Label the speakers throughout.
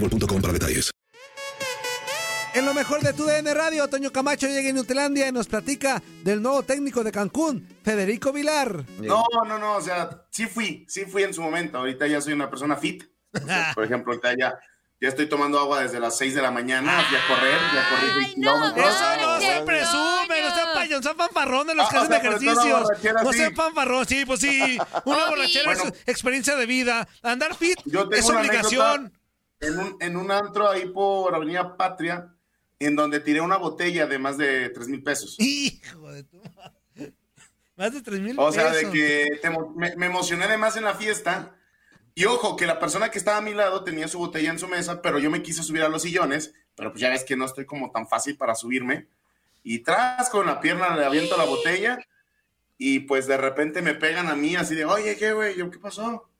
Speaker 1: boostmobile.com para detalles.
Speaker 2: En lo mejor de tu DN Radio, Toño Camacho llega en Nutlandia y nos platica del nuevo técnico de Cancún, Federico Vilar.
Speaker 3: No, no, no, o sea, sí fui, sí fui en su momento. Ahorita ya soy una persona fit. O sea, por ejemplo, ahorita ya, ya estoy tomando agua desde las 6 de la mañana, fui a correr, ya corrí 6 kilómetros.
Speaker 2: Eso no se presume, no sean payón, fanfarrones los que
Speaker 3: Ah,
Speaker 2: hacen ejercicios. No sean fanfarrón, sí, pues sí. Una borrachera es
Speaker 3: Bueno.
Speaker 2: experiencia de vida. Andar fit
Speaker 3: Yo tengo
Speaker 2: es
Speaker 3: una
Speaker 2: obligación.
Speaker 3: En un, en un antro ahí por Avenida Patria, en donde tiré una botella de más de 3 mil pesos.
Speaker 2: Hijo de tu madre. Más de 3 mil
Speaker 3: O sea, de
Speaker 2: pesos.
Speaker 3: que te me, me emocioné de más en la fiesta. Y ojo, que la persona que estaba a mi lado tenía su botella en su mesa, pero yo me quise subir a los sillones, pero pues ya ves que no estoy como tan fácil para subirme. Y tras con la pierna le aviento la botella y pues de repente me pegan a mí así de, oye, ¿qué, güey? Yo, ¿qué pasó?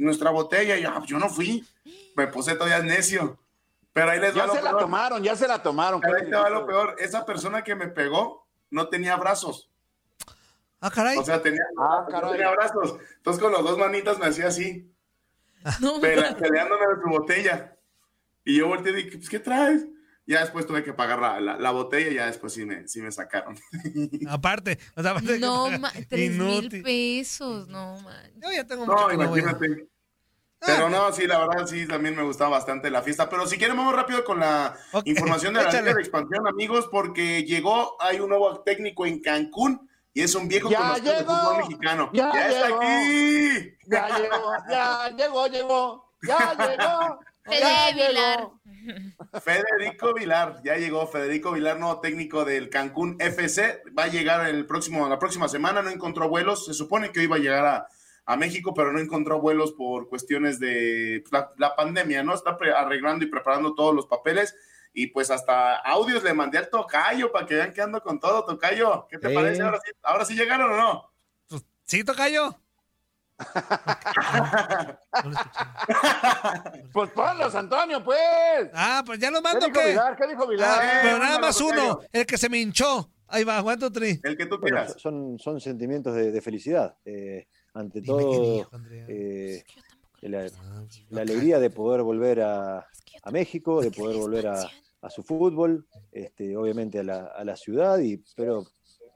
Speaker 3: Nuestra botella, y yo, "Ah, yo no fui. Me puse todavía necio. Pero ahí les
Speaker 4: Ya
Speaker 3: va lo
Speaker 4: se la
Speaker 3: peor.
Speaker 4: tomaron, ya se la tomaron.
Speaker 3: Pero ahí te va lo peor. Esa persona que me pegó no tenía brazos.
Speaker 2: Ah, caray.
Speaker 3: O sea, tenía,
Speaker 4: Ah,
Speaker 3: no
Speaker 4: caray.
Speaker 3: tenía brazos. Entonces con las dos manitas me hacía así, pele- peleándome de su botella. Y yo volteé y dije, pues, ¿qué traes? Ya después tuve que pagar la, la- la botella y ya después sí me, sí me sacaron.
Speaker 2: Aparte, o sea, aparte de que
Speaker 5: No, tres mil pesos, no, man.
Speaker 2: Yo ya tengo mucho
Speaker 3: No, imagínate. Pero no, sí, la verdad, sí, también me gustaba bastante la fiesta. Pero si quieren, vamos rápido con la información de la. Liga de Expansión, amigos, porque llegó, hay un nuevo técnico en Cancún y es un viejo
Speaker 4: ¡Ya
Speaker 3: conocido del fútbol mexicano.
Speaker 4: ¡Ya
Speaker 3: está
Speaker 4: llegó!
Speaker 3: aquí!
Speaker 4: Ya llegó, ya llegó, llegó, ya llegó. Ya
Speaker 5: Vilar.
Speaker 4: llegó.
Speaker 3: Federico Vilar, ya llegó Federico Vilar, nuevo técnico del Cancún FC, va a llegar el próximo, la próxima semana, no encontró vuelos, se supone que iba a llegar a, a México, pero no encontró vuelos por cuestiones de pues, la, la pandemia, ¿no? Está arreglando y preparando todos los papeles y pues hasta audios le mandé al Tocayo para que vean que ando con todo, Tocayo, ¿qué te parece? Ahora sí, ahora sí llegaron o no?
Speaker 2: Pues, ¿Sí, Tocayo?
Speaker 4: Pues ponlos, Antonio, pues.
Speaker 2: Ah, pues ya lo
Speaker 4: ¿Qué
Speaker 2: mando,
Speaker 4: dijo
Speaker 2: ¿qué?
Speaker 4: Vilar? ¿Qué dijo Vilar?
Speaker 2: Ah, pero
Speaker 3: Eh,
Speaker 2: nada más uno, el que se me hinchó. Ahí va, Juan Tri.
Speaker 3: El que tú
Speaker 6: Bueno,
Speaker 3: quieras.
Speaker 6: son, son sentimientos de, de felicidad. Eh, ante
Speaker 2: Dime
Speaker 6: todo,
Speaker 2: dijo,
Speaker 6: eh, la,
Speaker 2: Ah,
Speaker 6: la alegría de poder volver a, a México, de poder volver a, a su fútbol, este, obviamente a la, a la ciudad, y, pero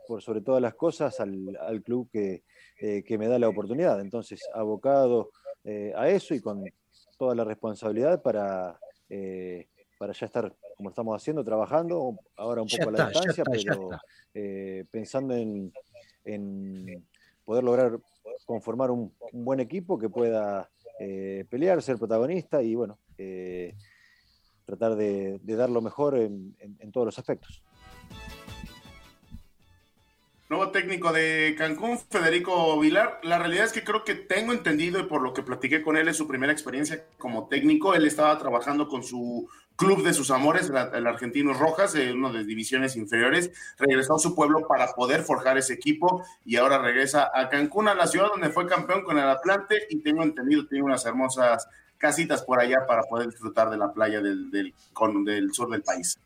Speaker 6: por sobre todas las cosas al, al club que, eh, que me da la oportunidad. Entonces, abocado eh, a eso y con toda la responsabilidad para, eh, para ya estar, como estamos haciendo, trabajando, ahora un
Speaker 7: Ya
Speaker 6: poco a la
Speaker 7: está,
Speaker 6: distancia,
Speaker 7: está,
Speaker 6: pero eh, pensando en, en poder lograr conformar un, un buen equipo que pueda eh, pelear, ser protagonista y bueno, eh, tratar de, de, dar lo mejor en, en, en todos los aspectos.
Speaker 3: Nuevo técnico de Cancún, Federico Vilar. La realidad es que creo que tengo entendido y por lo que platiqué con él es su primera experiencia como técnico. Él estaba trabajando con su club de sus amores, el Argentino Rojas, en una de divisiones inferiores. Regresó a su pueblo para poder forjar ese equipo y ahora regresa a Cancún, a la ciudad donde fue campeón con el Atlante y tengo entendido, tiene unas hermosas casitas por allá para poder disfrutar de la playa del, del, del sur del país.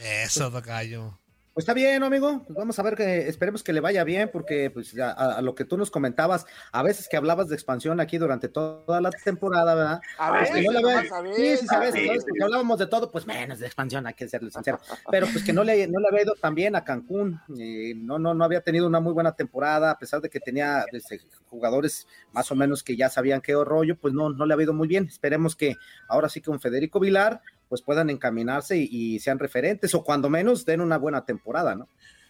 Speaker 2: Eso, Tocayo.
Speaker 7: Pues está bien, amigo. Pues vamos a ver que esperemos que le vaya bien, porque pues a, a, lo que tú nos comentabas, a veces que hablabas de expansión aquí durante toda la temporada, ¿verdad?
Speaker 4: A ver,
Speaker 7: pues no le ve, sí, sí, sabes, sí, ¿sabes? Porque hablábamos de todo, pues menos de expansión, hay que serle sincero. Pero pues que no le, no le había ido tan bien a Cancún, eh, no, no, no había tenido una muy buena temporada, a pesar de que tenía desde, jugadores más o menos que ya sabían qué rollo, pues no, no le había ido muy bien. Esperemos que ahora sí con Federico Vilar pues puedan encaminarse y, y, sean referentes o cuando menos den una buena temporada, ¿no?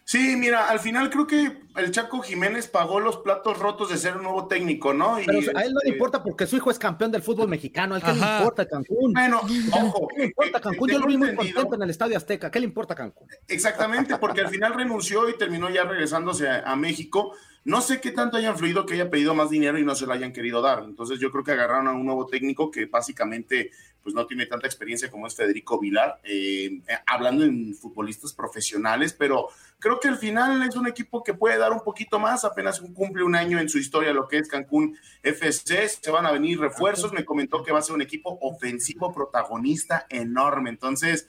Speaker 3: Sí, mira, al final creo que el Chaco Jiménez pagó los platos rotos de ser un nuevo técnico, ¿no?
Speaker 7: Y, Pero a él no le importa porque su hijo es campeón del fútbol mexicano, ¿a qué le importa Cancún?
Speaker 3: Bueno, ojo.
Speaker 7: ¿Qué le importa Cancún? Yo lo vi muy contento en el Estadio Azteca, ¿qué le importa Cancún?
Speaker 3: Exactamente, porque al final renunció y terminó ya regresándose a, a México. No sé qué tanto haya influido que haya pedido más dinero y no se lo hayan querido dar. Entonces yo creo que agarraron a un nuevo técnico que básicamente pues no tiene tanta experiencia como es Federico Vilar, eh, hablando en futbolistas profesionales, pero creo que al final es un equipo que puede dar un poquito más, apenas cumple un año en su historia lo que es Cancún FC, se van a venir refuerzos, me comentó que va a ser un equipo ofensivo protagonista enorme, entonces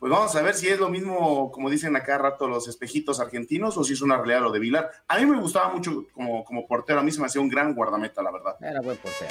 Speaker 3: pues vamos a ver si es lo mismo, como dicen acá rato los espejitos argentinos, o si es una realidad lo de Vilar. A mí me gustaba mucho como, como portero, a mí se me hacía un gran guardameta, la verdad.
Speaker 7: Era buen portero.